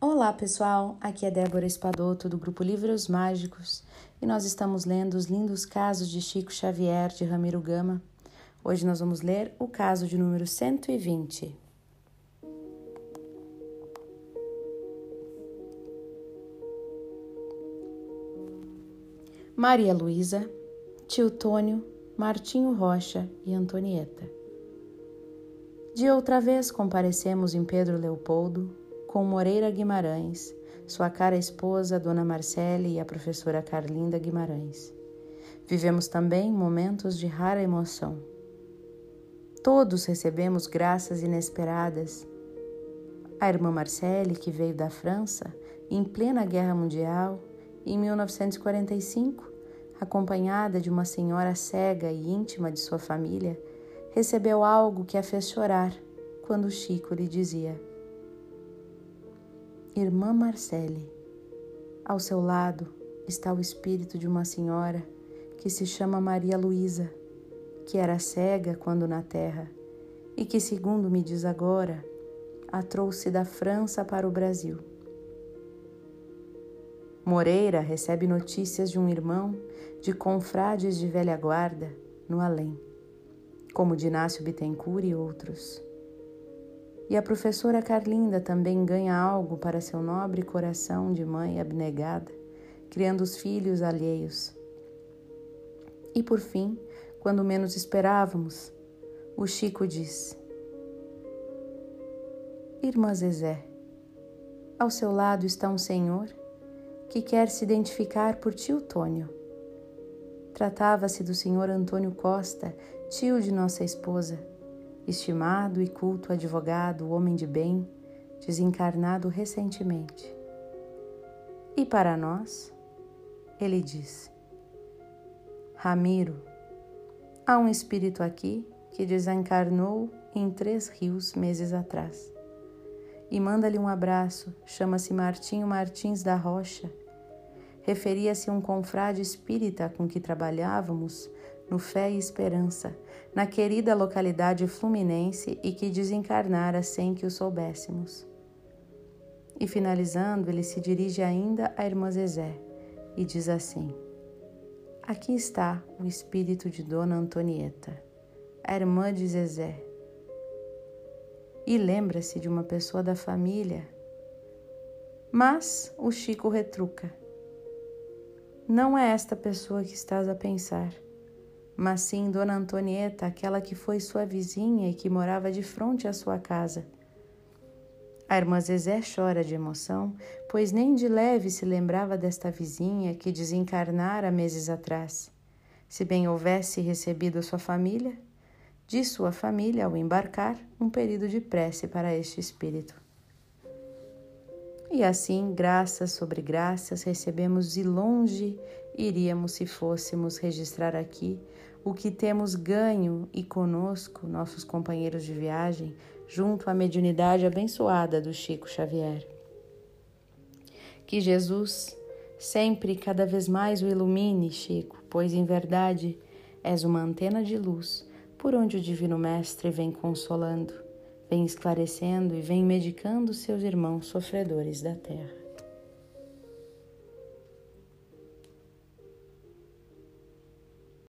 Olá pessoal, aqui é Débora Espadoto do grupo Livros Mágicos e nós estamos lendo os lindos casos de Chico Xavier de Ramiro Gama. Hoje nós vamos ler o caso de número 120. Maria Luísa, Tio Tônio, Martinho Rocha e Antonieta. De outra vez comparecemos em Pedro Leopoldo, com Moreira Guimarães, sua cara esposa, Dona Marcele e a professora Carlinda Guimarães. Vivemos também momentos de rara emoção. Todos recebemos graças inesperadas. A irmã Marcele, que veio da França em plena Guerra Mundial, em 1945, acompanhada de uma senhora cega e íntima de sua família, recebeu algo que a fez chorar quando Chico lhe dizia: Irmã Marcele, ao seu lado está o espírito de uma senhora que se chama Maria Luísa, que era cega quando na terra e que, segundo me diz agora, a trouxe da França para o Brasil. Moreira recebe notícias de um irmão de confrades de velha guarda no além, como Dinácio Bittencourt e outros. E a professora Carlinda também ganha algo para seu nobre coração de mãe abnegada, criando os filhos alheios. E por fim, quando menos esperávamos, o Chico diz: Irmã Zezé, ao seu lado está um senhor que quer se identificar por tio Tônio. Tratava-se do senhor Antônio Costa, tio de nossa esposa estimado e culto advogado, homem de bem, desencarnado recentemente. E para nós, ele diz: Ramiro, há um espírito aqui que desencarnou em Três Rios meses atrás. E manda-lhe um abraço, chama-se Martinho Martins da Rocha. Referia-se a um confrade espírita com que trabalhávamos no Fé e Esperança, na querida localidade fluminense e que desencarnara sem que o soubéssemos. E finalizando, ele se dirige ainda à irmã Zezé e diz assim: Aqui está o espírito de Dona Antonieta, a irmã de Zezé. E lembra-se de uma pessoa da família. Mas o Chico retruca: Não é esta pessoa que estás a pensar mas sim Dona Antonieta, aquela que foi sua vizinha e que morava de frente à sua casa. A irmã Zezé chora de emoção, pois nem de leve se lembrava desta vizinha que desencarnara meses atrás. Se bem houvesse recebido sua família, de sua família, ao embarcar, um período de prece para este espírito. E assim, graças sobre graças, recebemos de longe iríamos se fôssemos registrar aqui o que temos ganho e conosco, nossos companheiros de viagem, junto à mediunidade abençoada do Chico Xavier. Que Jesus sempre cada vez mais o ilumine, Chico, pois em verdade és uma antena de luz por onde o Divino Mestre vem consolando, vem esclarecendo e vem medicando seus irmãos sofredores da terra.